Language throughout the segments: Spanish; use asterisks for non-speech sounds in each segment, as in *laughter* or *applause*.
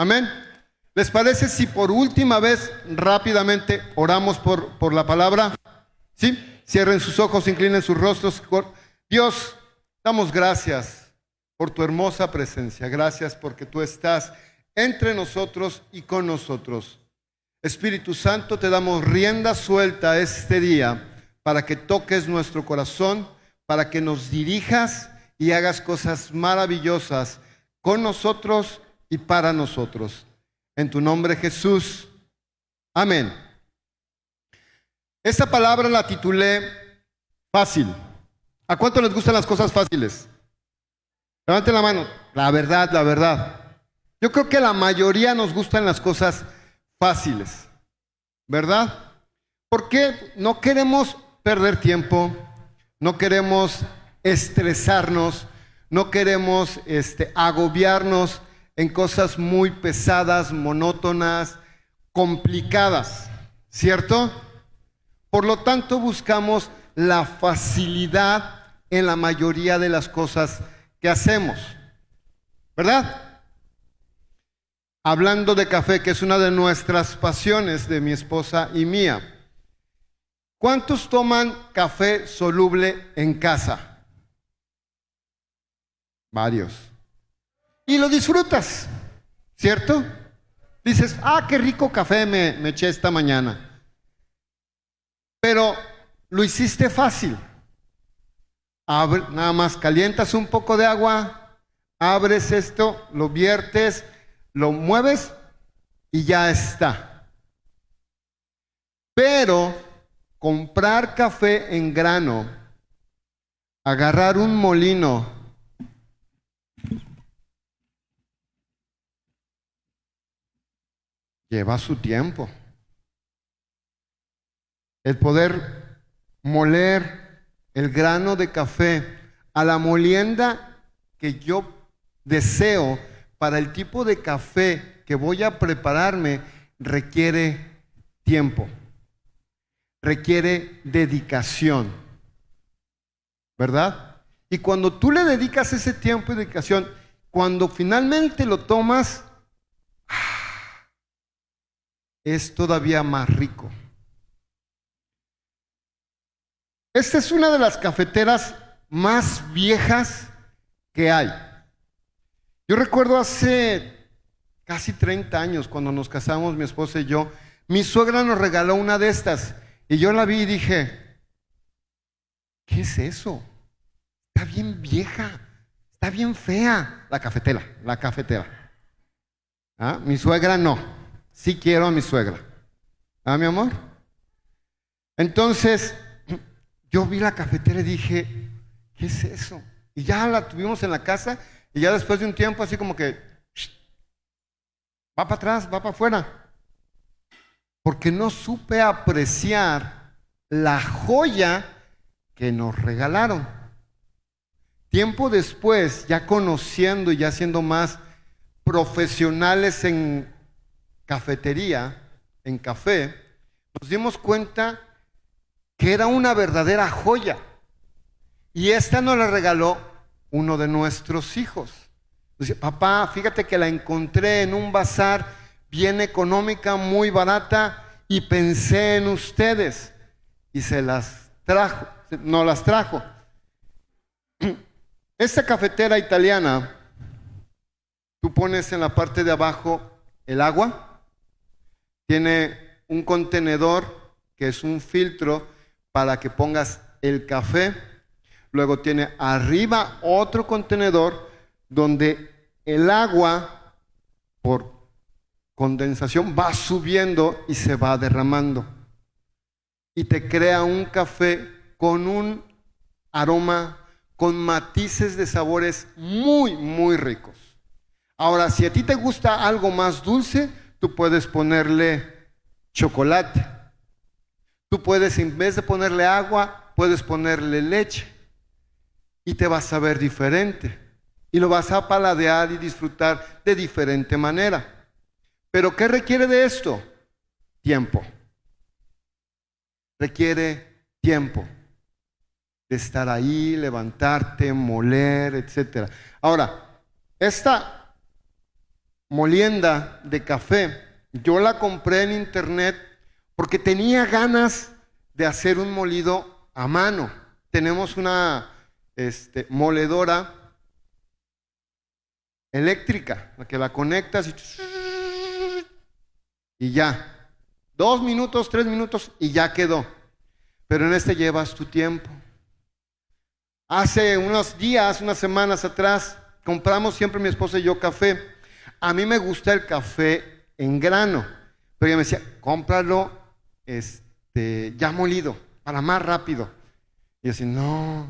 Amén. ¿Les parece si por última vez rápidamente oramos por, por la palabra? ¿Sí? Cierren sus ojos, inclinen sus rostros. Dios, damos gracias por tu hermosa presencia. Gracias porque tú estás entre nosotros y con nosotros. Espíritu Santo, te damos rienda suelta este día para que toques nuestro corazón, para que nos dirijas y hagas cosas maravillosas con nosotros y para nosotros. En tu nombre Jesús. Amén. Esta palabra la titulé fácil. ¿A cuánto les gustan las cosas fáciles? Levanten la mano. La verdad, la verdad. Yo creo que la mayoría nos gustan las cosas fáciles, ¿verdad? Porque no queremos perder tiempo, no queremos estresarnos, no queremos este, agobiarnos en cosas muy pesadas, monótonas, complicadas, ¿cierto? Por lo tanto, buscamos la facilidad en la mayoría de las cosas que hacemos, ¿verdad? hablando de café, que es una de nuestras pasiones de mi esposa y mía. ¿Cuántos toman café soluble en casa? Varios. Y lo disfrutas, ¿cierto? Dices, ah, qué rico café me, eché esta mañana. Pero lo hiciste fácil. nada más calientas un poco de agua, abres esto, lo viertes lo mueves y ya está. Pero comprar café en grano, agarrar un molino, lleva su tiempo. El poder moler el grano de café a la molienda que yo deseo para el tipo de café que voy a prepararme requiere tiempo, requiere dedicación, ¿verdad? Y cuando tú le dedicas ese tiempo y dedicación, cuando finalmente lo tomas, es todavía más rico. Esta es una de las cafeteras más viejas que hay. Yo recuerdo hace casi 30 años, cuando nos casamos mi esposa y yo, mi suegra nos regaló una de estas y yo la vi y dije, ¿qué es eso? Está bien vieja, está bien fea la cafetera, la cafetera. ¿Ah? Mi suegra no, sí quiero a mi suegra. ¿Ah, mi amor? Entonces, yo vi la cafetera y dije, ¿qué es eso? Y ya la tuvimos en la casa y ya después de un tiempo así como que va para atrás, va para afuera. Porque no supe apreciar la joya que nos regalaron. Tiempo después, ya conociendo y ya siendo más profesionales en cafetería, en café, nos dimos cuenta que era una verdadera joya. Y esta nos la regaló uno de nuestros hijos. Dice, papá, fíjate que la encontré en un bazar bien económica, muy barata, y pensé en ustedes. Y se las trajo, no las trajo. *clears throat* Esta cafetera italiana, tú pones en la parte de abajo el agua, tiene un contenedor que es un filtro para que pongas el café Luego tiene arriba otro contenedor donde el agua por condensación va subiendo y se va derramando. Y te crea un café con un aroma, con matices de sabores muy, muy ricos. Ahora, si a ti te gusta algo más dulce, tú puedes ponerle chocolate. Tú puedes, en vez de ponerle agua, puedes ponerle leche y te vas a ver diferente. Y lo vas a paladear y disfrutar de diferente manera. Pero ¿qué requiere de esto? Tiempo. Requiere tiempo de estar ahí, levantarte, moler, etc. Ahora, esta molienda de café. Yo la compré en internet porque tenía ganas de hacer un molido a mano. Tenemos una este, moledora eléctrica, la que la conectas y, y ya. Dos minutos, tres minutos y ya quedó. Pero en este llevas tu tiempo. Hace unos días, unas semanas atrás, compramos siempre mi esposa y yo café. A mí me gusta el café en grano, pero ella me decía, cómpralo este, ya molido, para más rápido. Y yo decía, no.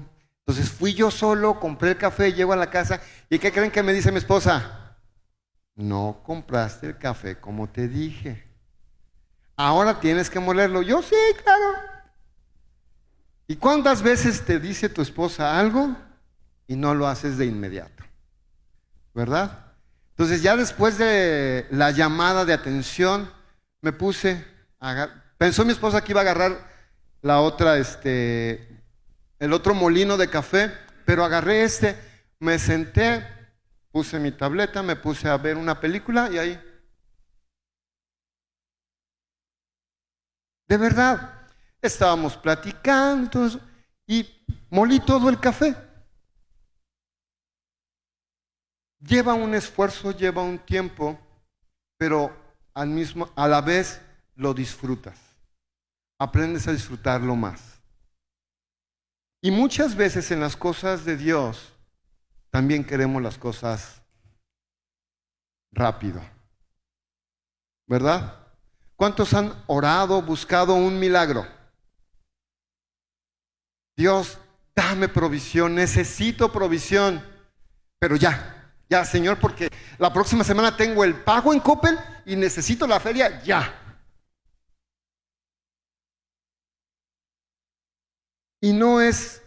Entonces fui yo solo, compré el café, llego a la casa, ¿y qué creen que me dice mi esposa? No compraste el café como te dije. Ahora tienes que molerlo. Yo sí, claro. ¿Y cuántas veces te dice tu esposa algo y no lo haces de inmediato? ¿Verdad? Entonces ya después de la llamada de atención, me puse, a, pensó mi esposa que iba a agarrar la otra, este, el otro molino de café, pero agarré este, me senté, puse mi tableta, me puse a ver una película y ahí. De verdad, Estábamos platicando y molí todo el café. Lleva un esfuerzo, lleva un tiempo, pero al mismo, a la vez lo disfrutas. Aprendes a disfrutarlo más. Y muchas veces en las cosas de Dios también queremos las cosas rápido. ¿Verdad? ¿Cuántos han orado, buscado un milagro? Dios, dame provisión, necesito provisión. Pero ya, ya, Señor, porque la próxima semana tengo el pago en Coppel y necesito la feria ya. Y no es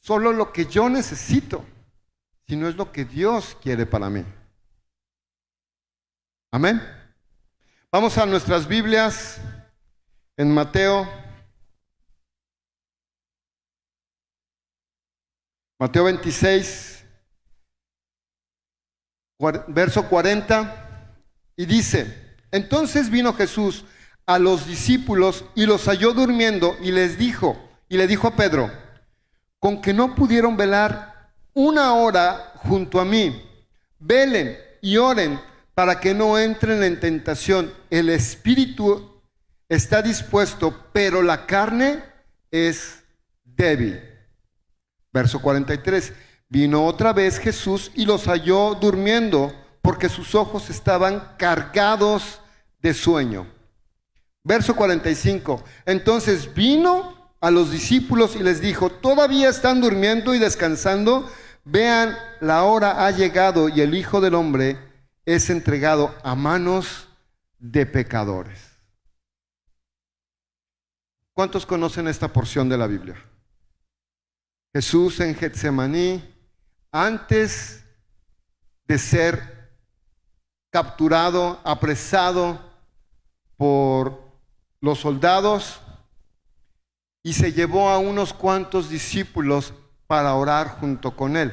solo lo que yo necesito, sino es lo que Dios quiere para mí. Amén. Vamos a nuestras Biblias en Mateo Mateo 26, verso 40, y dice, entonces vino Jesús a los discípulos y los halló durmiendo y les dijo, y le dijo a Pedro, con que no pudieron velar una hora junto a mí, velen y oren para que no entren en tentación. El espíritu está dispuesto, pero la carne es débil. Verso 43. Vino otra vez Jesús y los halló durmiendo porque sus ojos estaban cargados de sueño. Verso 45. Entonces vino a los discípulos y les dijo, todavía están durmiendo y descansando. Vean, la hora ha llegado y el Hijo del Hombre es entregado a manos de pecadores. ¿Cuántos conocen esta porción de la Biblia? Jesús en Getsemaní, antes de ser capturado, apresado por los soldados, y se llevó a unos cuantos discípulos para orar junto con él.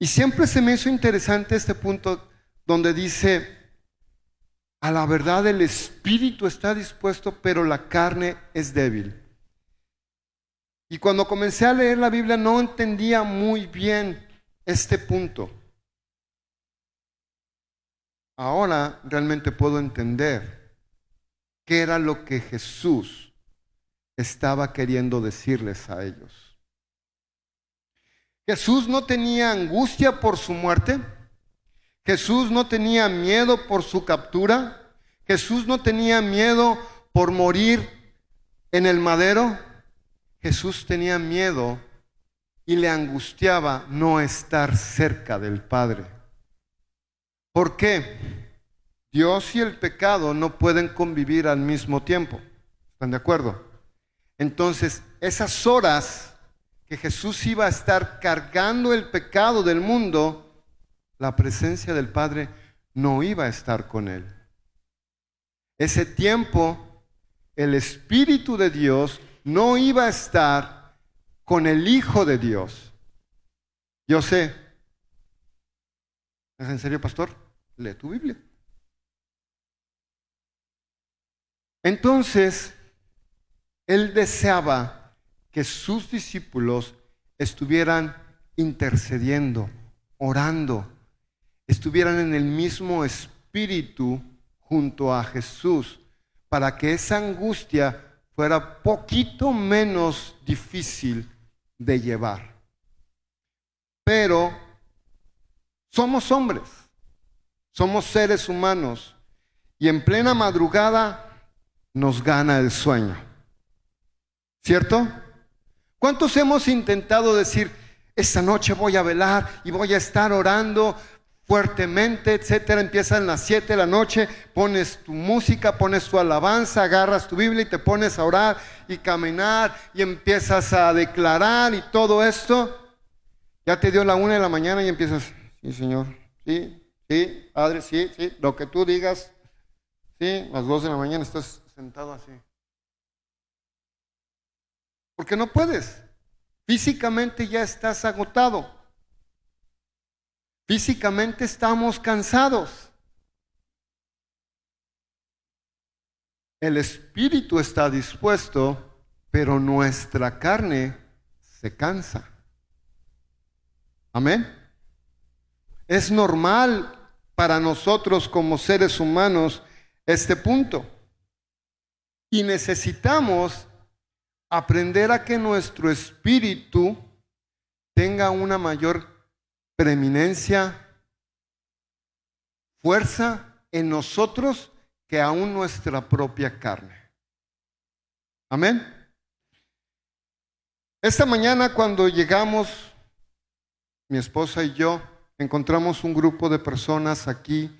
Y siempre se me hizo interesante este punto donde dice, a la verdad el espíritu está dispuesto, pero la carne es débil. Y cuando comencé a leer la Biblia no entendía muy bien este punto. Ahora realmente puedo entender qué era lo que Jesús estaba queriendo decirles a ellos. Jesús no tenía angustia por su muerte. Jesús no tenía miedo por su captura. Jesús no tenía miedo por morir en el madero. Jesús tenía miedo y le angustiaba no estar cerca del Padre. ¿Por qué? Dios y el pecado no pueden convivir al mismo tiempo. ¿Están de acuerdo? Entonces, esas horas que Jesús iba a estar cargando el pecado del mundo, la presencia del Padre no iba a estar con él. Ese tiempo, el Espíritu de Dios no iba a estar con el Hijo de Dios. Yo sé. ¿Es en serio, pastor? lee tu Biblia. Entonces, él deseaba que sus discípulos estuvieran intercediendo, orando, estuvieran en el mismo espíritu junto a Jesús, para que esa angustia fuera poquito menos difícil de llevar. Pero somos hombres, somos seres humanos y en plena madrugada nos gana el sueño. ¿Cierto? ¿Cuántos hemos intentado decir, esta noche voy a velar y voy a estar orando fuertemente, etcétera? Empiezan las 7 de la noche, pones tu música, pones tu alabanza, agarras tu Biblia y te pones a orar y caminar y empiezas a declarar y todo esto. Ya te dio la una de la mañana y empiezas, sí, Señor, sí, sí, Padre, sí, sí, lo que tú digas, sí, las dos de la mañana estás sentado así. Porque no puedes. Físicamente ya estás agotado. Físicamente estamos cansados. El espíritu está dispuesto, pero nuestra carne se cansa. Amén. Es normal para nosotros como seres humanos este punto. Y necesitamos aprender a que nuestro espíritu tenga una mayor preeminencia, fuerza en nosotros que aún nuestra propia carne. Amén. Esta mañana cuando llegamos, mi esposa y yo, encontramos un grupo de personas aquí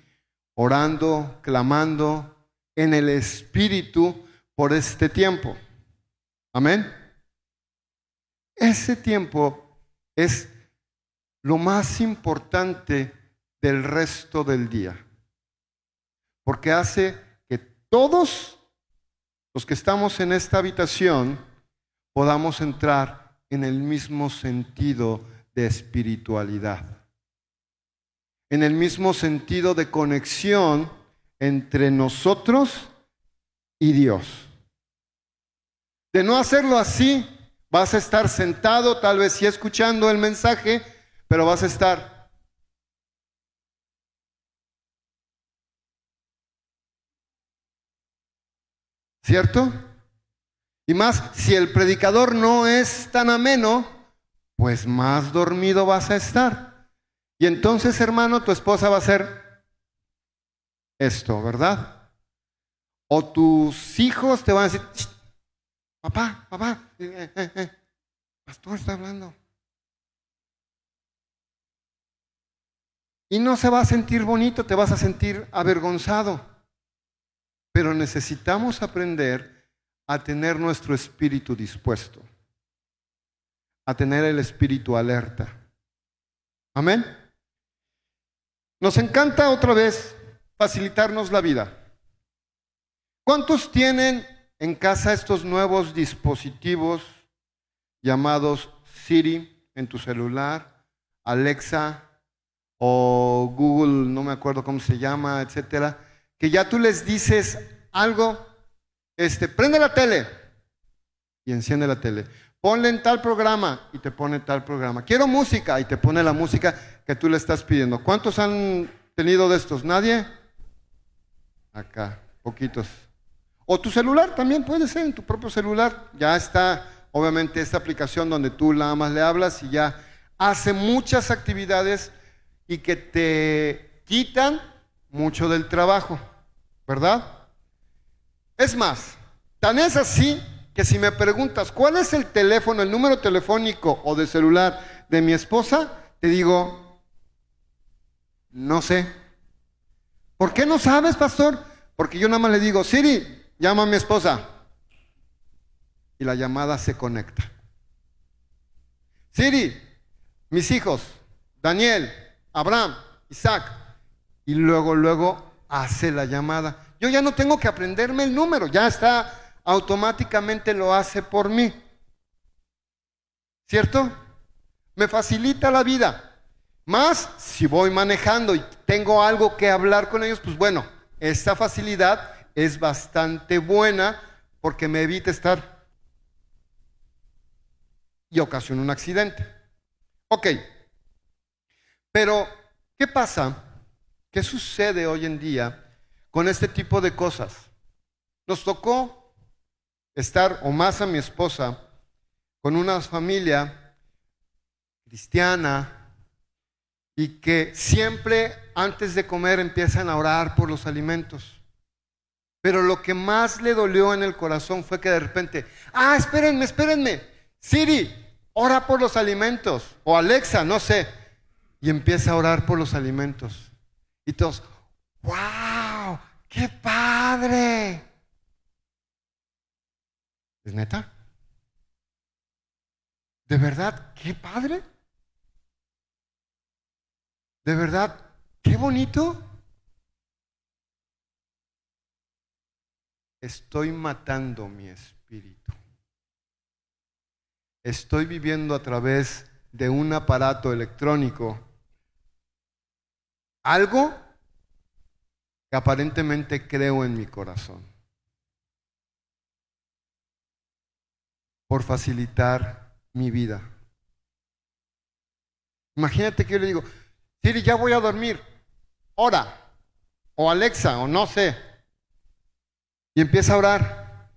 orando, clamando en el espíritu por este tiempo. Amén. Ese tiempo es lo más importante del resto del día, porque hace que todos los que estamos en esta habitación podamos entrar en el mismo sentido de espiritualidad, en el mismo sentido de conexión entre nosotros y Dios. De no hacerlo así, vas a estar sentado, tal vez sí escuchando el mensaje, pero vas a estar ¿Cierto? Y más, si el predicador no es tan ameno, pues más dormido vas a estar. Y entonces, hermano, tu esposa va a hacer esto, ¿verdad? O tus hijos te van a decir, Papá, papá, eh, eh, eh, pastor está hablando. Y no se va a sentir bonito, te vas a sentir avergonzado. Pero necesitamos aprender a tener nuestro espíritu dispuesto, a tener el espíritu alerta. Amén. Nos encanta otra vez facilitarnos la vida. ¿Cuántos tienen en casa estos nuevos dispositivos llamados Siri en tu celular, Alexa o Google, no me acuerdo cómo se llama, etcétera, que ya tú les dices algo, este, prende la tele y enciende la tele. Ponle en tal programa y te pone tal programa. Quiero música y te pone la música que tú le estás pidiendo. ¿Cuántos han tenido de estos? ¿Nadie? Acá, poquitos. O tu celular también puede ser, en tu propio celular. Ya está, obviamente, esta aplicación donde tú nada más le hablas y ya hace muchas actividades y que te quitan mucho del trabajo, ¿verdad? Es más, tan es así que si me preguntas cuál es el teléfono, el número telefónico o de celular de mi esposa, te digo, no sé. ¿Por qué no sabes, pastor? Porque yo nada más le digo, Siri, Llama a mi esposa. Y la llamada se conecta. Siri, mis hijos, Daniel, Abraham, Isaac. Y luego, luego hace la llamada. Yo ya no tengo que aprenderme el número, ya está, automáticamente lo hace por mí. ¿Cierto? Me facilita la vida. Más si voy manejando y tengo algo que hablar con ellos, pues bueno, esta facilidad es bastante buena porque me evita estar y ocasiona un accidente. Ok, pero ¿qué pasa? ¿Qué sucede hoy en día con este tipo de cosas? Nos tocó estar, o más a mi esposa, con una familia cristiana y que siempre antes de comer empiezan a orar por los alimentos. Pero lo que más le dolió en el corazón fue que de repente, ah, espérenme, espérenme, Siri, ora por los alimentos, o Alexa, no sé, y empieza a orar por los alimentos. Y todos, wow, qué padre. ¿Es neta? ¿De verdad? ¿Qué padre? ¿De verdad? ¿Qué bonito? Estoy matando mi espíritu. Estoy viviendo a través de un aparato electrónico algo que aparentemente creo en mi corazón. Por facilitar mi vida. Imagínate que yo le digo, Siri, ya voy a dormir. Ora. O Alexa, o no sé. Y empieza a orar.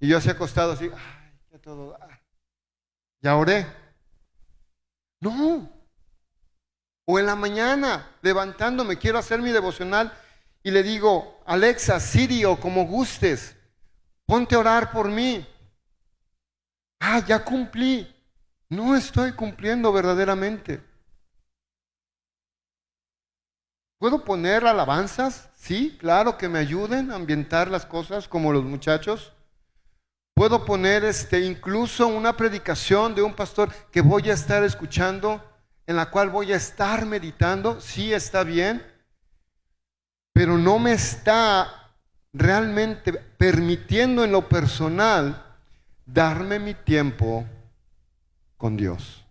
Y yo así acostado, así, ay, ya todo. Ya oré. No. O en la mañana, levantándome, quiero hacer mi devocional y le digo, Alexa, Siri o como gustes, ponte a orar por mí. Ah, ya cumplí. No estoy cumpliendo verdaderamente. ¿Puedo poner alabanzas? Sí, claro, que me ayuden a ambientar las cosas como los muchachos. Puedo poner este incluso una predicación de un pastor que voy a estar escuchando, en la cual voy a estar meditando. Sí, está bien, pero no me está realmente permitiendo en lo personal darme mi tiempo con Dios.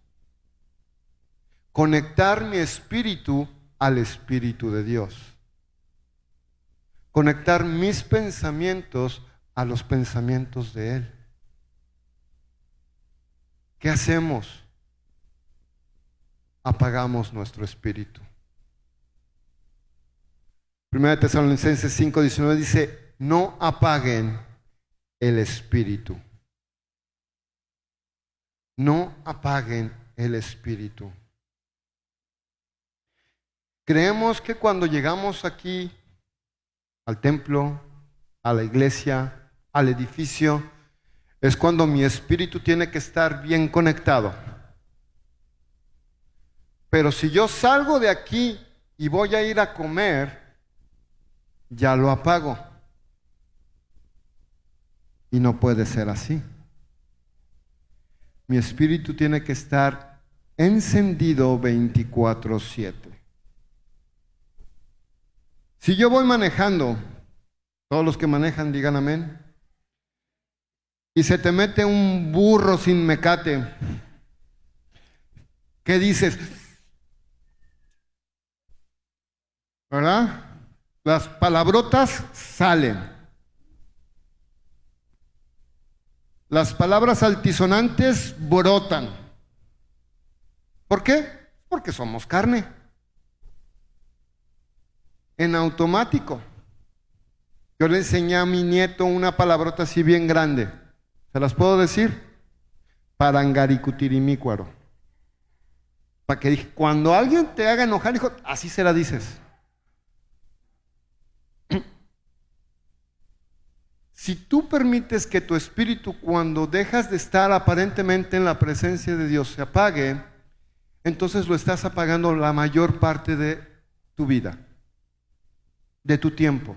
Conectar mi espíritu al Espíritu de Dios. Conectar mis pensamientos a los pensamientos de Él. ¿Qué hacemos? Apagamos nuestro espíritu. Primera Tesalonicenses 5:19 dice, no apaguen el espíritu. No apaguen el espíritu. Creemos que cuando llegamos aquí al templo, a la iglesia, al edificio, es cuando mi espíritu tiene que estar bien conectado. Pero si yo salgo de aquí y voy a ir a comer, ya lo apago. Y no puede ser así. Mi espíritu tiene que estar encendido 24/7. Si yo voy manejando, todos los que manejan digan amén, y se te mete un burro sin mecate, ¿qué dices? ¿Verdad? Las palabrotas salen. Las palabras altisonantes brotan. ¿Por qué? Porque somos carne en automático. Yo le enseñé a mi nieto una palabrota así bien grande. ¿Se las puedo decir? Parangaricutirimícuaro. Para que cuando alguien te haga enojar, hijo, así se la dices. Si tú permites que tu espíritu, cuando dejas de estar aparentemente en la presencia de Dios, se apague, entonces lo estás apagando la mayor parte de tu vida de tu tiempo,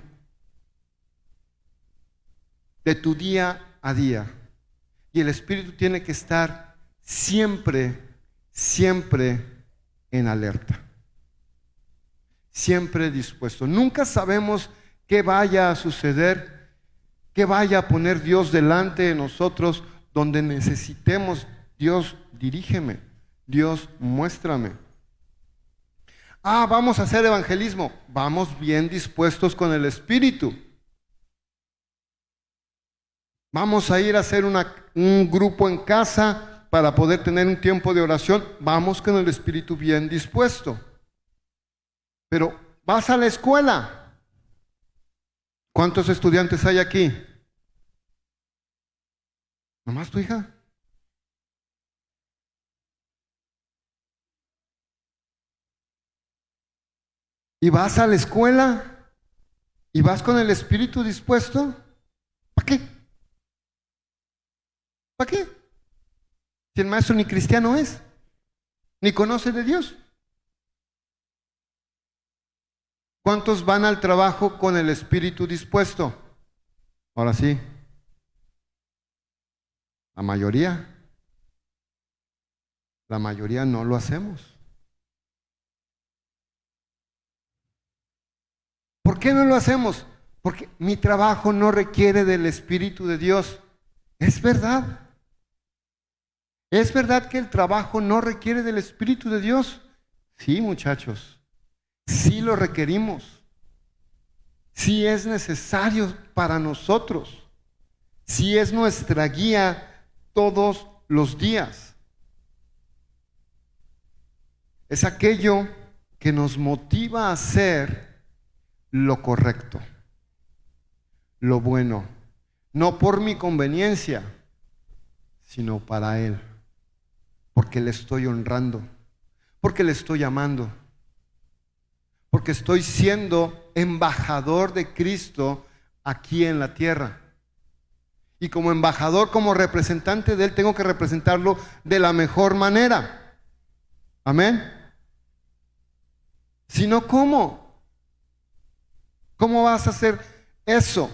de tu día a día. Y el Espíritu tiene que estar siempre, siempre en alerta. Siempre dispuesto. Nunca sabemos qué vaya a suceder, qué vaya a poner Dios delante de nosotros donde necesitemos. Dios, dirígeme. Dios, muéstrame. Ah, vamos a hacer evangelismo. Vamos bien dispuestos con el Espíritu. Vamos a ir a hacer un grupo en casa para poder tener un tiempo de oración. Vamos con el Espíritu bien dispuesto. Pero vas a la escuela. ¿Cuántos estudiantes hay aquí? ¿Nomás tu hija? y vas a la escuela y vas con el espíritu dispuesto, ¿para qué? ¿Para qué? Si el maestro ni cristiano es, ni conoce de Dios. ¿Cuántos van al trabajo con el espíritu dispuesto? Ahora sí. La mayoría. La mayoría no lo hacemos. ¿Por qué no lo hacemos? Porque mi trabajo no requiere del Espíritu de Dios. Es verdad. ¿Es verdad que el trabajo no requiere del Espíritu de Dios? Sí, muchachos. Sí lo requerimos. Sí es necesario para nosotros. Sí es nuestra guía todos los días. Es aquello que nos motiva a hacer lo correcto, lo bueno, no por mi conveniencia, sino para Él, porque le estoy honrando, porque le estoy amando, porque estoy siendo embajador de Cristo aquí en la tierra. Y como embajador, como representante de Él, tengo que representarlo de la mejor manera. Amén. Si no, ¿cómo? ¿Cómo vas a hacer eso?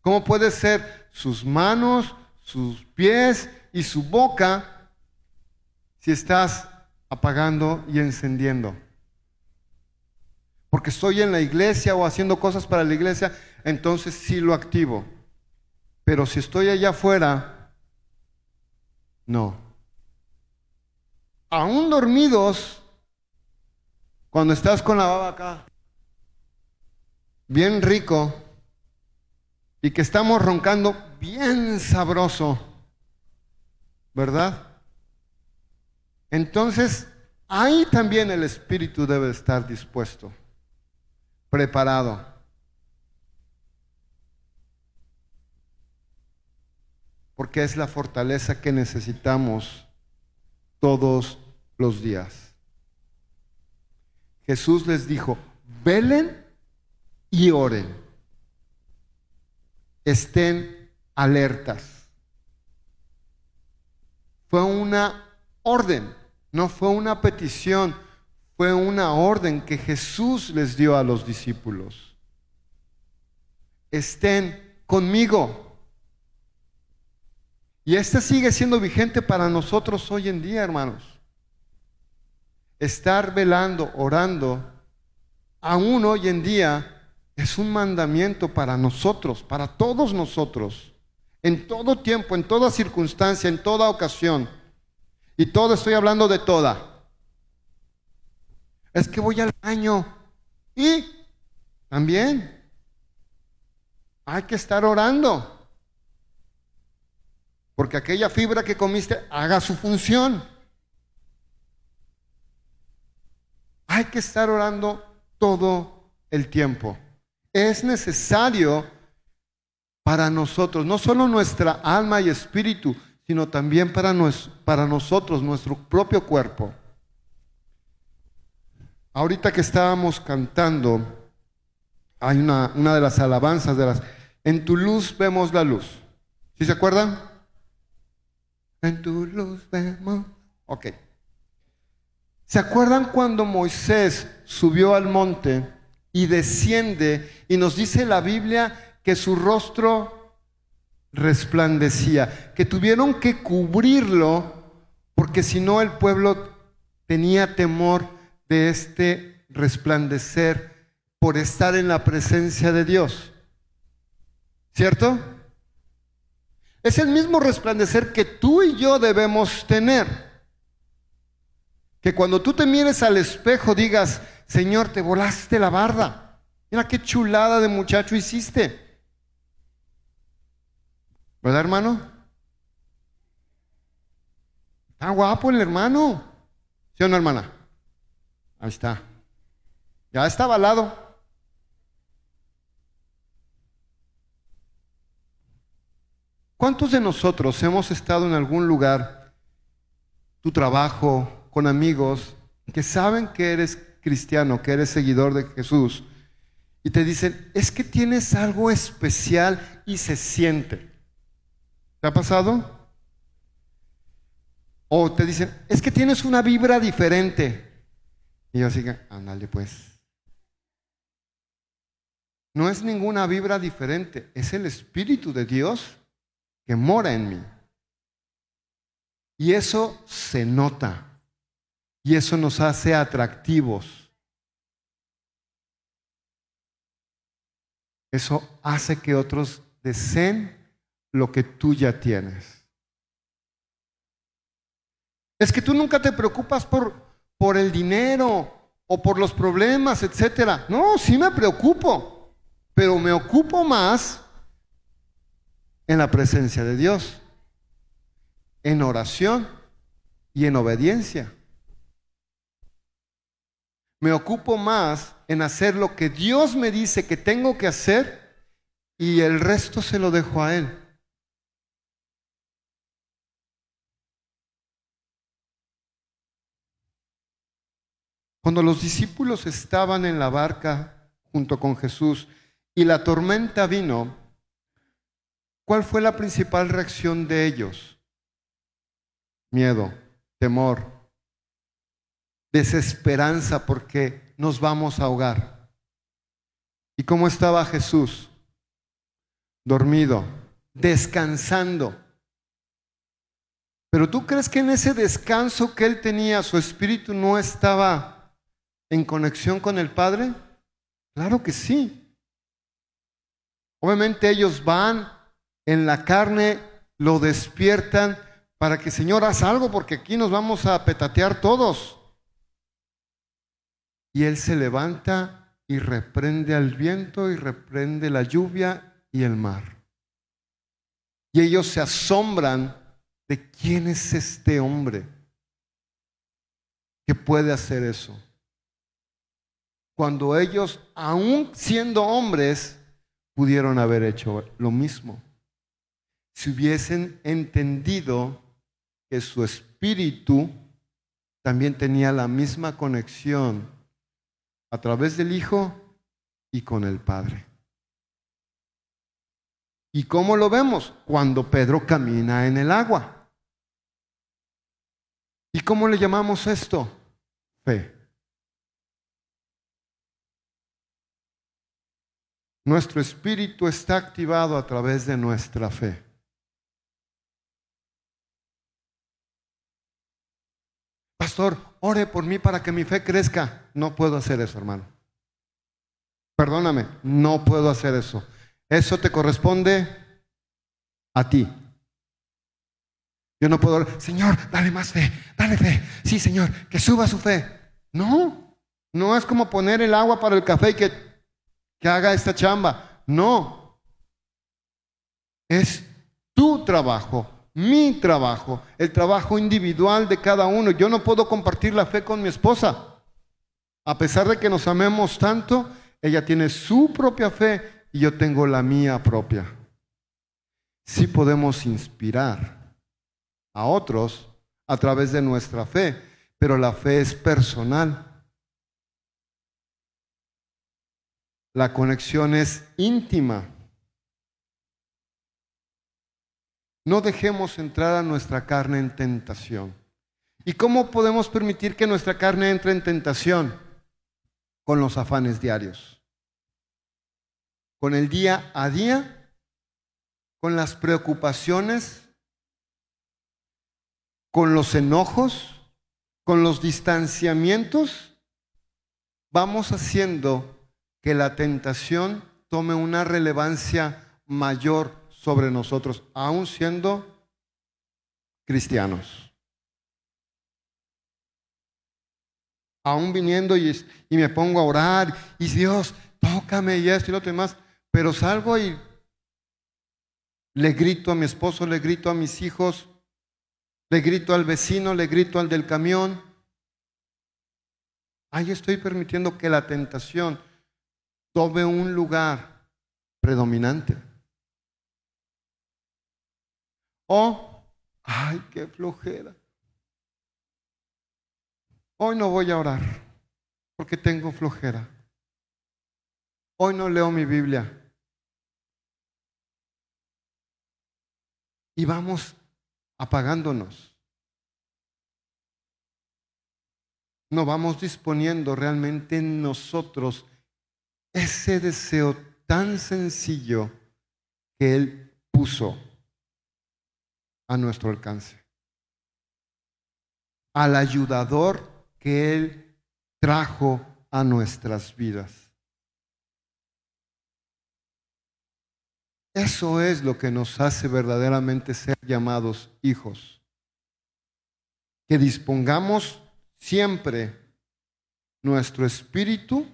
¿Cómo puede ser sus manos, sus pies y su boca si estás apagando y encendiendo? Porque estoy en la iglesia o haciendo cosas para la iglesia, entonces sí lo activo. Pero si estoy allá afuera, no. Aún dormidos, cuando estás con la baba acá, bien rico y que estamos roncando bien sabroso, ¿verdad? Entonces, ahí también el espíritu debe estar dispuesto, preparado. Porque es la fortaleza que necesitamos todos los días. Jesús les dijo, velen y oren. Estén alertas. Fue una orden, no fue una petición, fue una orden que Jesús les dio a los discípulos. Estén conmigo. Y esta sigue siendo vigente para nosotros hoy en día, hermanos. Estar velando, orando, aún hoy en día es un mandamiento para nosotros, para todos nosotros, en todo tiempo, en toda circunstancia, en toda ocasión. Y todo estoy hablando de toda. Es que voy al baño y también hay que estar orando. Porque aquella fibra que comiste haga su función. Hay que estar orando todo el tiempo es necesario para nosotros, no solo nuestra alma y espíritu, sino también para, para nosotros, nuestro propio cuerpo. Ahorita que estábamos cantando, hay una, una de las alabanzas de las... En tu luz vemos la luz. ¿Sí se acuerdan? En tu luz vemos... Ok. ¿Se acuerdan cuando Moisés subió al monte y desciende y nos dice la Biblia que su rostro resplandecía, que tuvieron que cubrirlo porque si no el pueblo tenía temor de este resplandecer por estar en la presencia de Dios. ¿Cierto? Es el mismo resplandecer que tú y yo debemos tener. Que cuando tú te mires al espejo digas, Señor, te volaste la barda. Mira qué chulada de muchacho hiciste. ¿Verdad, hermano? Está guapo el hermano. ¿Sí o no, hermana? Ahí está. Ya está avalado. ¿Cuántos de nosotros hemos estado en algún lugar, tu trabajo, con amigos, que saben que eres cristiano, que eres seguidor de Jesús, y te dicen, es que tienes algo especial y se siente? ¿Te ha pasado? O te dicen, es que tienes una vibra diferente. Y yo así que, ándale pues. No es ninguna vibra diferente, es el Espíritu de Dios que mora en mí. Y eso se nota. Y eso nos hace atractivos. Eso hace que otros deseen lo que tú ya tienes. Es que tú nunca te preocupas por, por el dinero o por los problemas, etcétera. No, sí me preocupo, pero me ocupo más en la presencia de Dios, en oración y en obediencia. Me ocupo más en hacer lo que Dios me dice que tengo que hacer y el resto se lo dejo a Él. Cuando los discípulos estaban en la barca junto con Jesús y la tormenta vino, ¿Cuál fue la principal reacción de ellos? Miedo, temor, desesperanza porque nos vamos a ahogar. ¿Y cómo estaba Jesús? Dormido, descansando. Pero tú crees que en ese descanso que él tenía, su espíritu no estaba en conexión con el Padre? Claro que sí. Obviamente ellos van en la carne lo despiertan para que Señor haz algo porque aquí nos vamos a petatear todos. Y Él se levanta y reprende al viento y reprende la lluvia y el mar. Y ellos se asombran de quién es este hombre que puede hacer eso. Cuando ellos, aún siendo hombres, pudieron haber hecho lo mismo si hubiesen entendido que su espíritu también tenía la misma conexión a través del Hijo y con el Padre. ¿Y cómo lo vemos? Cuando Pedro camina en el agua. ¿Y cómo le llamamos esto? Fe. Nuestro espíritu está activado a través de nuestra fe. Pastor, ore por mí para que mi fe crezca. No puedo hacer eso, hermano. Perdóname, no puedo hacer eso. Eso te corresponde a ti. Yo no puedo, Señor, dale más fe, dale fe. Sí, Señor, que suba su fe. No, no es como poner el agua para el café y que, que haga esta chamba. No. Es tu trabajo mi trabajo, el trabajo individual de cada uno. Yo no puedo compartir la fe con mi esposa. A pesar de que nos amemos tanto, ella tiene su propia fe y yo tengo la mía propia. Sí podemos inspirar a otros a través de nuestra fe, pero la fe es personal. La conexión es íntima. No dejemos entrar a nuestra carne en tentación. ¿Y cómo podemos permitir que nuestra carne entre en tentación? Con los afanes diarios. Con el día a día, con las preocupaciones, con los enojos, con los distanciamientos, vamos haciendo que la tentación tome una relevancia mayor sobre nosotros, aún siendo cristianos. aún viniendo y, y me pongo a orar, y Dios, tócame y esto y lo demás, pero salgo y le grito a mi esposo, le grito a mis hijos, le grito al vecino, le grito al del camión. Ahí estoy permitiendo que la tentación tome un lugar predominante. O, ay, qué flojera. Hoy no voy a orar porque tengo flojera. Hoy no leo mi Biblia. Y vamos apagándonos. No vamos disponiendo realmente en nosotros ese deseo tan sencillo que Él puso a nuestro alcance. Al ayudador que Él trajo a nuestras vidas. Eso es lo que nos hace verdaderamente ser llamados hijos. Que dispongamos siempre nuestro espíritu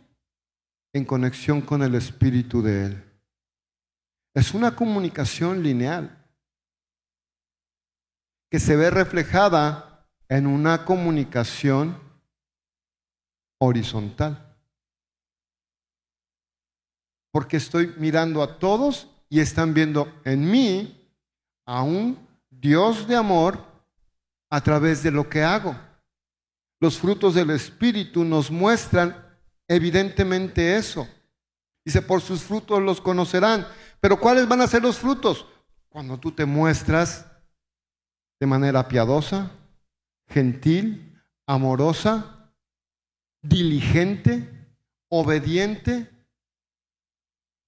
en conexión con el espíritu de Él. Es una comunicación lineal que se ve reflejada en una comunicación horizontal. Porque estoy mirando a todos y están viendo en mí a un Dios de amor a través de lo que hago. Los frutos del Espíritu nos muestran evidentemente eso. Dice, por sus frutos los conocerán. Pero ¿cuáles van a ser los frutos? Cuando tú te muestras de manera piadosa, gentil, amorosa, diligente, obediente,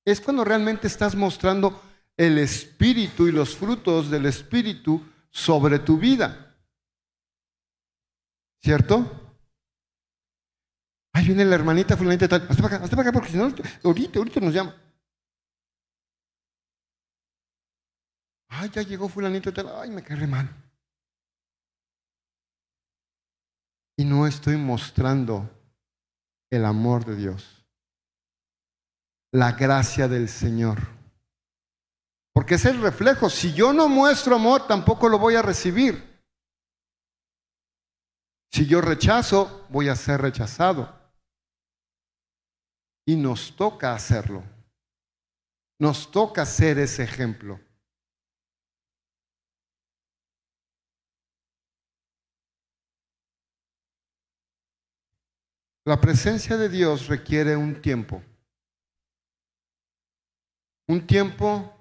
es cuando realmente estás mostrando el espíritu y los frutos del espíritu sobre tu vida. ¿Cierto? Ahí viene la hermanita fulanita tal. Hasta para acá, hasta para acá, porque si no, ahorita, ahorita nos llama. Ay, ya llegó fulanita tal. Ay, me cae mal. Y no estoy mostrando el amor de Dios, la gracia del Señor. Porque es el reflejo. Si yo no muestro amor, tampoco lo voy a recibir. Si yo rechazo, voy a ser rechazado. Y nos toca hacerlo. Nos toca ser ese ejemplo. La presencia de Dios requiere un tiempo. Un tiempo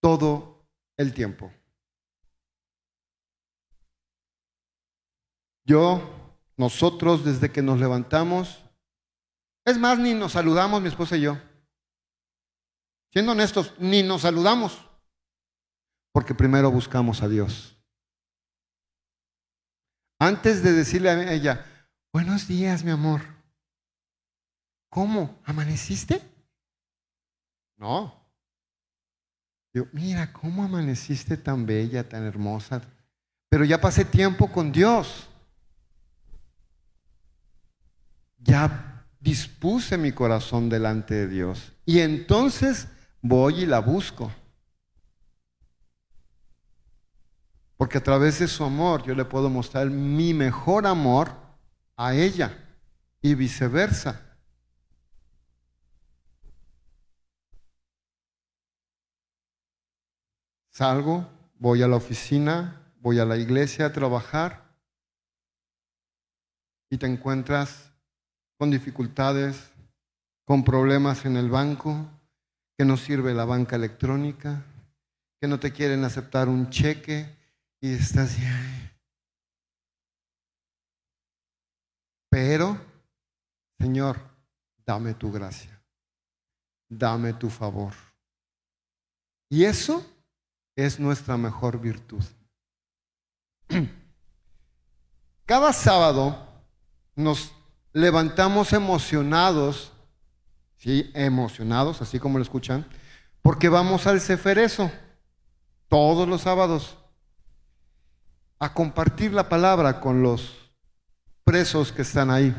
todo el tiempo. Yo, nosotros, desde que nos levantamos, es más, ni nos saludamos, mi esposa y yo. Siendo honestos, ni nos saludamos, porque primero buscamos a Dios. Antes de decirle a ella, Buenos días, mi amor. ¿Cómo? ¿Amaneciste? No. Yo, mira, ¿cómo amaneciste tan bella, tan hermosa? Pero ya pasé tiempo con Dios. Ya dispuse mi corazón delante de Dios. Y entonces voy y la busco. Porque a través de su amor yo le puedo mostrar mi mejor amor a ella y viceversa. Salgo, voy a la oficina, voy a la iglesia a trabajar y te encuentras con dificultades, con problemas en el banco, que no sirve la banca electrónica, que no te quieren aceptar un cheque y estás Pero, Señor, dame tu gracia, dame tu favor. Y eso es nuestra mejor virtud. *clears throat* Cada sábado nos levantamos emocionados, sí, emocionados, así como lo escuchan, porque vamos al Ceferezo todos los sábados a compartir la palabra con los presos que están ahí.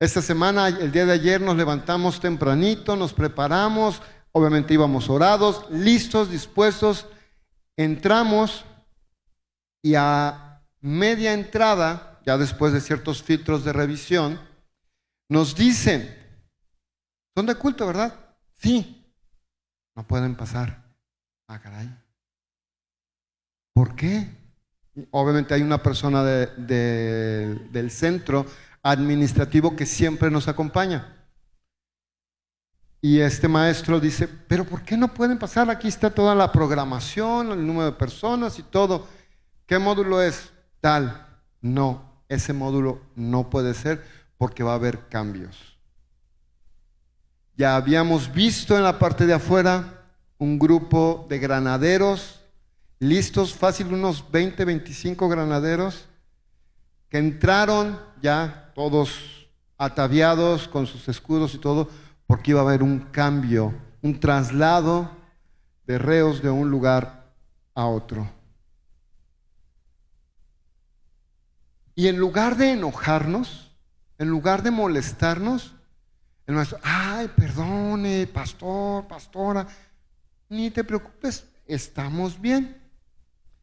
Esta semana, el día de ayer, nos levantamos tempranito, nos preparamos, obviamente íbamos orados, listos, dispuestos, entramos y a media entrada, ya después de ciertos filtros de revisión, nos dicen, son de culto, ¿verdad? Sí, no pueden pasar. Ah, caray. ¿Por qué? Obviamente hay una persona del centro administrativo que siempre nos acompaña. Y este maestro dice, pero ¿por qué no pueden pasar? Aquí está toda la programación, el número de personas y todo. ¿Qué módulo es? Tal. No, ese módulo no puede ser porque va a haber cambios. Ya habíamos visto en la parte de afuera un grupo de granaderos, listos, fácil, unos 20, 25 granaderos, que entraron ya todos ataviados con sus escudos y todo, porque iba a haber un cambio, un traslado de reos de un lugar a otro. Y en lugar de enojarnos, en lugar de molestarnos, el maestro, ay, perdone, pastor, pastora, ni te preocupes, estamos bien.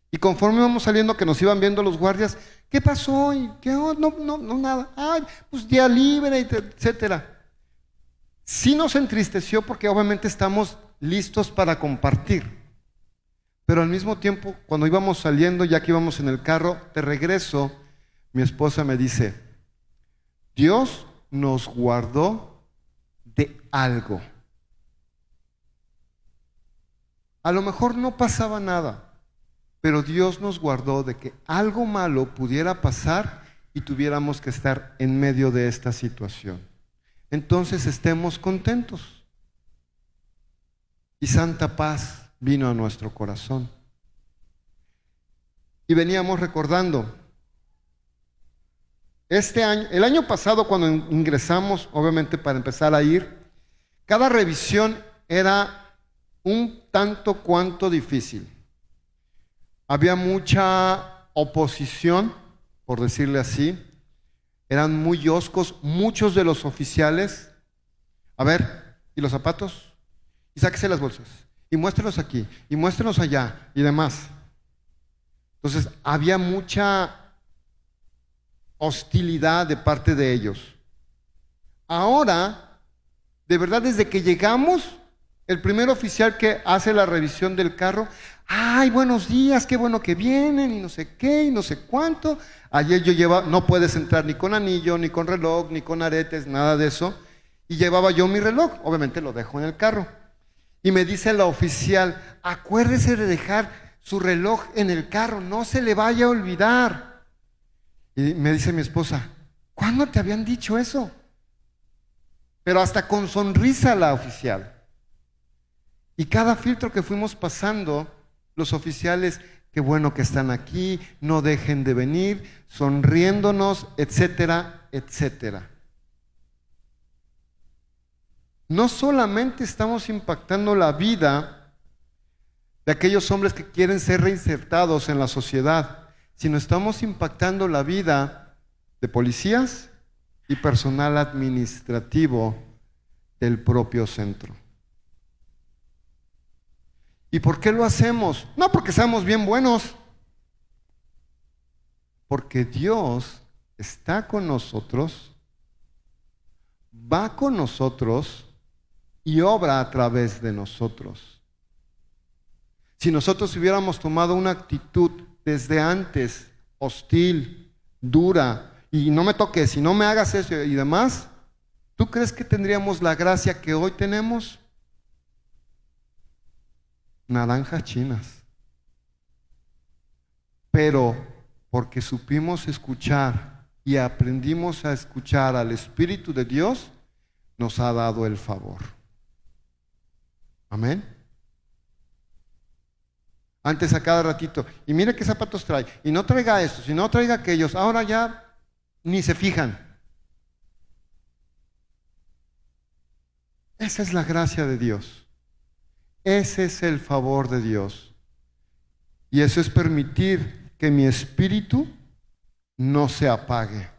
Y conforme íbamos saliendo, que nos iban viendo los guardias, ¿qué pasó? ¿Y qué? no, no, no, nada. Ay, pues día libre, etcétera. Sí nos entristeció porque obviamente estamos listos para compartir. Pero al mismo tiempo, cuando íbamos saliendo, ya que íbamos en el carro, de regreso, mi esposa me dice, Dios nos guardó de algo. A lo mejor no pasaba nada, pero Dios nos guardó de que algo malo pudiera pasar y tuviéramos que estar en medio de esta situación. Entonces estemos contentos. Y santa paz vino a nuestro corazón. Y veníamos recordando, este año, el año pasado cuando ingresamos, obviamente para empezar a ir, cada revisión era un tanto cuanto difícil. Había mucha oposición, por decirle así. Eran muy oscos muchos de los oficiales. A ver, ¿y los zapatos? Y sáquese las bolsas. Y muéstrenos aquí. Y muéstrenos allá. Y demás. Entonces, había mucha hostilidad de parte de ellos. Ahora, de verdad, desde que llegamos, el primer oficial que hace la revisión del carro, ay, buenos días, qué bueno que vienen y no sé qué y no sé cuánto. Ayer yo llevaba, no puedes entrar ni con anillo, ni con reloj, ni con aretes, nada de eso. Y llevaba yo mi reloj, obviamente lo dejo en el carro. Y me dice la oficial, acuérdese de dejar su reloj en el carro, no se le vaya a olvidar. Y me dice mi esposa, ¿cuándo te habían dicho eso? Pero hasta con sonrisa la oficial. Y cada filtro que fuimos pasando, los oficiales, qué bueno que están aquí, no dejen de venir, sonriéndonos, etcétera, etcétera. No solamente estamos impactando la vida de aquellos hombres que quieren ser reinsertados en la sociedad, sino estamos impactando la vida de policías y personal administrativo del propio centro. ¿Y por qué lo hacemos? No porque seamos bien buenos, porque Dios está con nosotros, va con nosotros y obra a través de nosotros. Si nosotros hubiéramos tomado una actitud desde antes, hostil, dura, y no me toques, y no me hagas eso y demás, ¿tú crees que tendríamos la gracia que hoy tenemos? naranjas chinas. Pero porque supimos escuchar y aprendimos a escuchar al Espíritu de Dios, nos ha dado el favor. Amén. Antes a cada ratito, y mire qué zapatos trae, y no traiga estos, y no traiga aquellos, ahora ya ni se fijan. Esa es la gracia de Dios. Ese es el favor de Dios. Y eso es permitir que mi espíritu no se apague.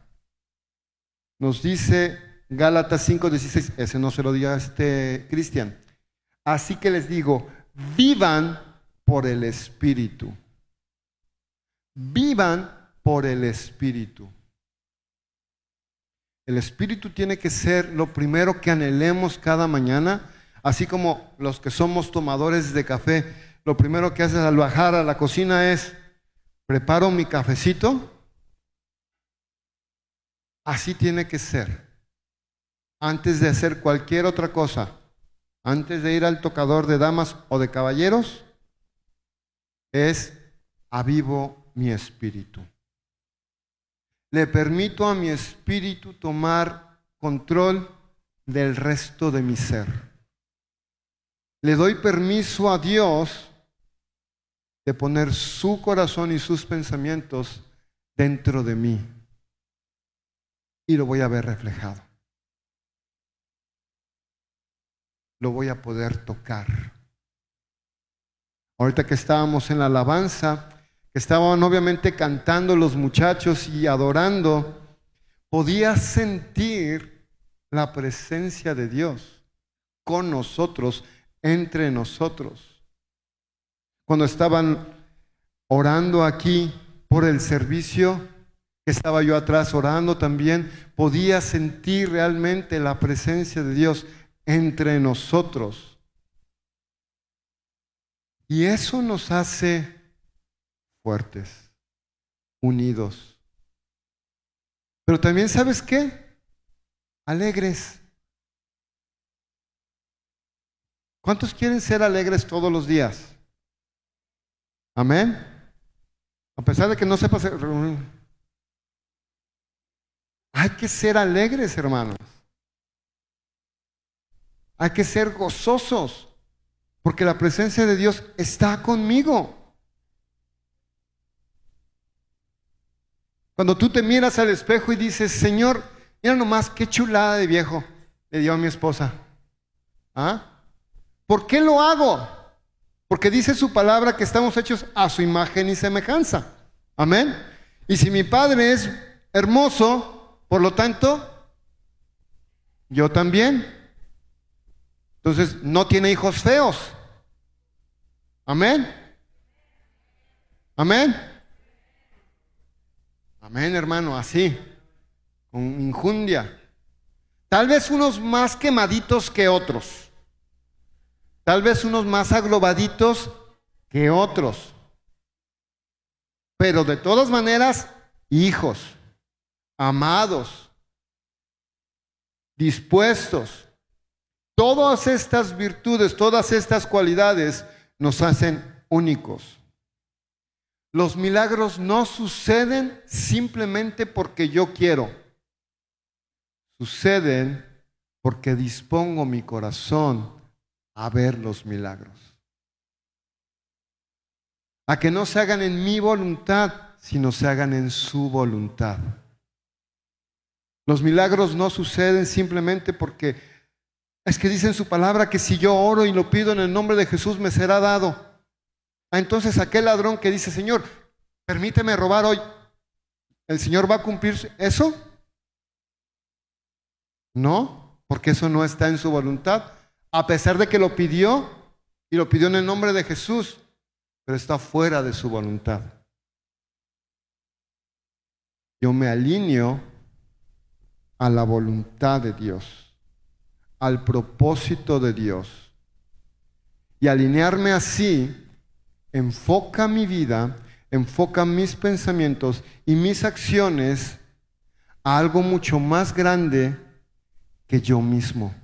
Nos dice Gálatas 5:16, ese no se lo diga este Cristian. Así que les digo, vivan por el Espíritu. Vivan por el Espíritu. El Espíritu tiene que ser lo primero que anhelemos cada mañana, así como los que somos tomadores de café, lo primero que haces al bajar a la cocina es, preparo mi cafecito. Así tiene que ser. Antes de hacer cualquier otra cosa, antes de ir al tocador de damas o de caballeros, es avivo mi espíritu. Le permito a mi espíritu tomar control del resto de mi ser. Le doy permiso a Dios de poner su corazón y sus pensamientos dentro de mí. Y lo voy a ver reflejado. Lo voy a poder tocar. Ahorita que estábamos en la alabanza, que estaban obviamente cantando los muchachos y adorando, podía sentir la presencia de Dios con nosotros, entre nosotros. Cuando estaban orando aquí por el servicio, que estaba yo atrás orando también, podía sentir realmente la presencia de Dios entre nosotros. Y eso nos hace fuertes, unidos. Pero también sabes qué? Alegres. ¿Cuántos quieren ser alegres todos los días? Amén. A pesar de que no sepas... Hay que ser alegres, hermanos. Hay que ser gozosos, porque la presencia de Dios está conmigo. Cuando tú te miras al espejo y dices, Señor, mira nomás qué chulada de viejo le dio a mi esposa. ¿Ah? ¿Por qué lo hago? Porque dice su palabra que estamos hechos a su imagen y semejanza. Amén. Y si mi padre es hermoso, por lo tanto, yo también. Entonces, no tiene hijos feos. Amén. Amén. Amén, hermano, así, con injundia. Tal vez unos más quemaditos que otros. Tal vez unos más aglobaditos que otros. Pero de todas maneras, hijos, amados, dispuestos. Todas estas virtudes, todas estas cualidades nos hacen únicos. Los milagros no suceden simplemente porque yo quiero. Suceden porque dispongo mi corazón a ver los milagros. A que no se hagan en mi voluntad, sino se hagan en su voluntad. Los milagros no suceden simplemente porque es que dice en su palabra que si yo oro y lo pido en el nombre de Jesús me será dado. Ah, entonces aquel ladrón que dice, Señor, permíteme robar hoy, ¿el Señor va a cumplir eso? No, porque eso no está en su voluntad, a pesar de que lo pidió y lo pidió en el nombre de Jesús, pero está fuera de su voluntad. Yo me alineo a la voluntad de Dios, al propósito de Dios. Y alinearme así enfoca mi vida, enfoca mis pensamientos y mis acciones a algo mucho más grande que yo mismo.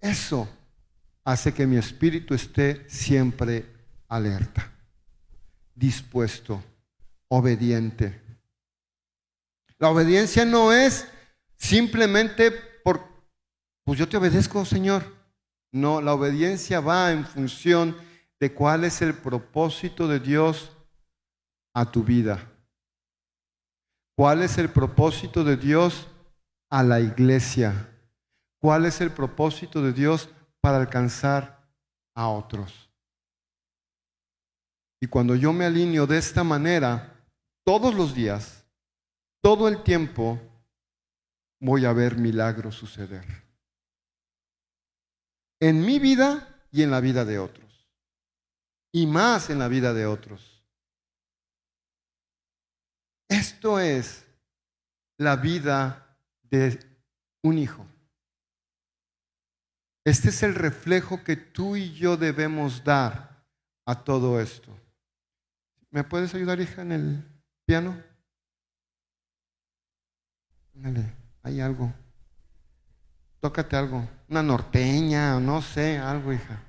Eso hace que mi espíritu esté siempre alerta, dispuesto, obediente. La obediencia no es simplemente por, pues yo te obedezco, Señor. No, la obediencia va en función de cuál es el propósito de Dios a tu vida. ¿Cuál es el propósito de Dios a la iglesia? ¿Cuál es el propósito de Dios para alcanzar a otros? Y cuando yo me alineo de esta manera, todos los días, todo el tiempo, voy a ver milagros suceder. En mi vida y en la vida de otros. Y más en la vida de otros. Esto es la vida de un hijo. Este es el reflejo que tú y yo debemos dar a todo esto. ¿Me puedes ayudar, hija, en el piano? Dale, hay algo. Tócate algo. Una norteña, no sé, algo, hija.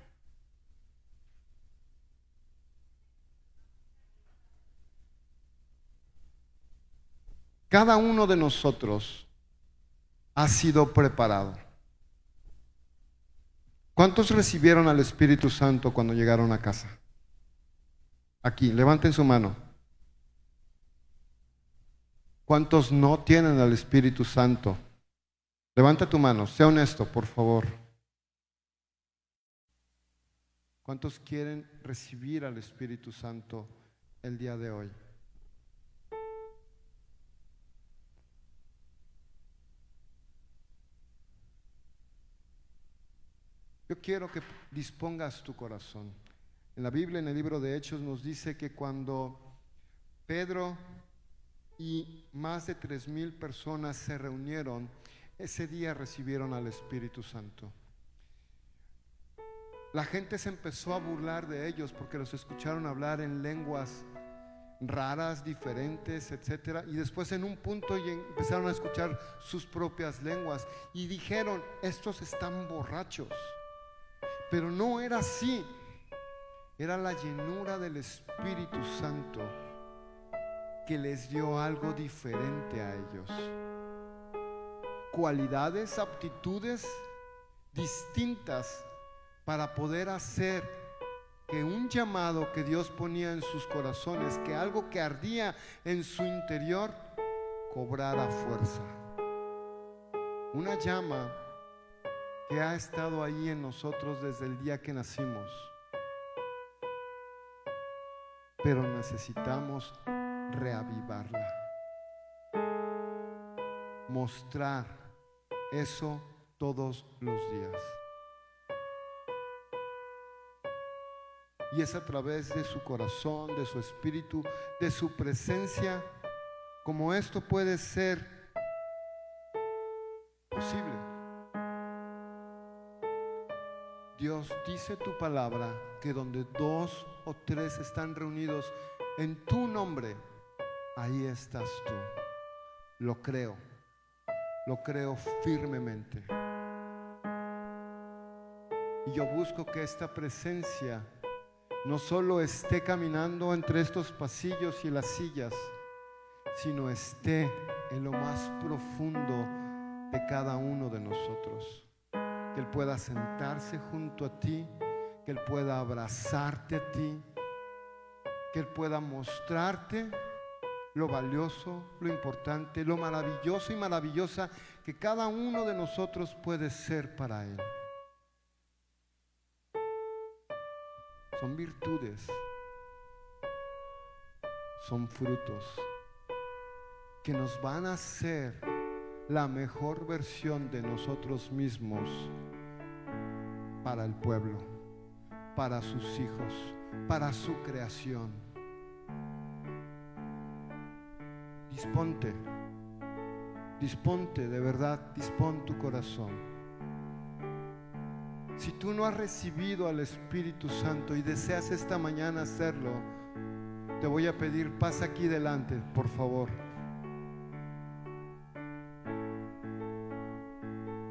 Cada uno de nosotros ha sido preparado. ¿Cuántos recibieron al Espíritu Santo cuando llegaron a casa? Aquí, levanten su mano. ¿Cuántos no tienen al Espíritu Santo? Levanta tu mano, sea honesto, por favor. ¿Cuántos quieren recibir al Espíritu Santo el día de hoy? Yo quiero que dispongas tu corazón. En la Biblia, en el libro de Hechos, nos dice que cuando Pedro y más de tres mil personas se reunieron, ese día recibieron al Espíritu Santo. La gente se empezó a burlar de ellos porque los escucharon hablar en lenguas raras, diferentes, etcétera, y después en un punto empezaron a escuchar sus propias lenguas y dijeron, estos están borrachos. Pero no era así. Era la llenura del Espíritu Santo que les dio algo diferente a ellos. Cualidades, aptitudes distintas para poder hacer que un llamado que Dios ponía en sus corazones, que algo que ardía en su interior, cobrara fuerza. Una llama que ha estado ahí en nosotros desde el día que nacimos. Pero necesitamos reavivarla. Mostrar eso todos los días. Y es a través de su corazón, de su espíritu, de su presencia, como esto puede ser posible. Dios dice tu palabra que donde dos o tres están reunidos en tu nombre, ahí estás tú. Lo creo, lo creo firmemente. Y yo busco que esta presencia no solo esté caminando entre estos pasillos y las sillas, sino esté en lo más profundo de cada uno de nosotros que Él pueda sentarse junto a ti, que Él pueda abrazarte a ti, que Él pueda mostrarte lo valioso, lo importante, lo maravilloso y maravillosa que cada uno de nosotros puede ser para Él. Son virtudes, son frutos que nos van a hacer la mejor versión de nosotros mismos para el pueblo, para sus hijos, para su creación. Disponte, disponte de verdad, dispón tu corazón. Si tú no has recibido al Espíritu Santo y deseas esta mañana hacerlo, te voy a pedir, pasa aquí delante, por favor.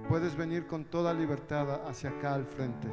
Puedes venir con toda libertad hacia acá al frente.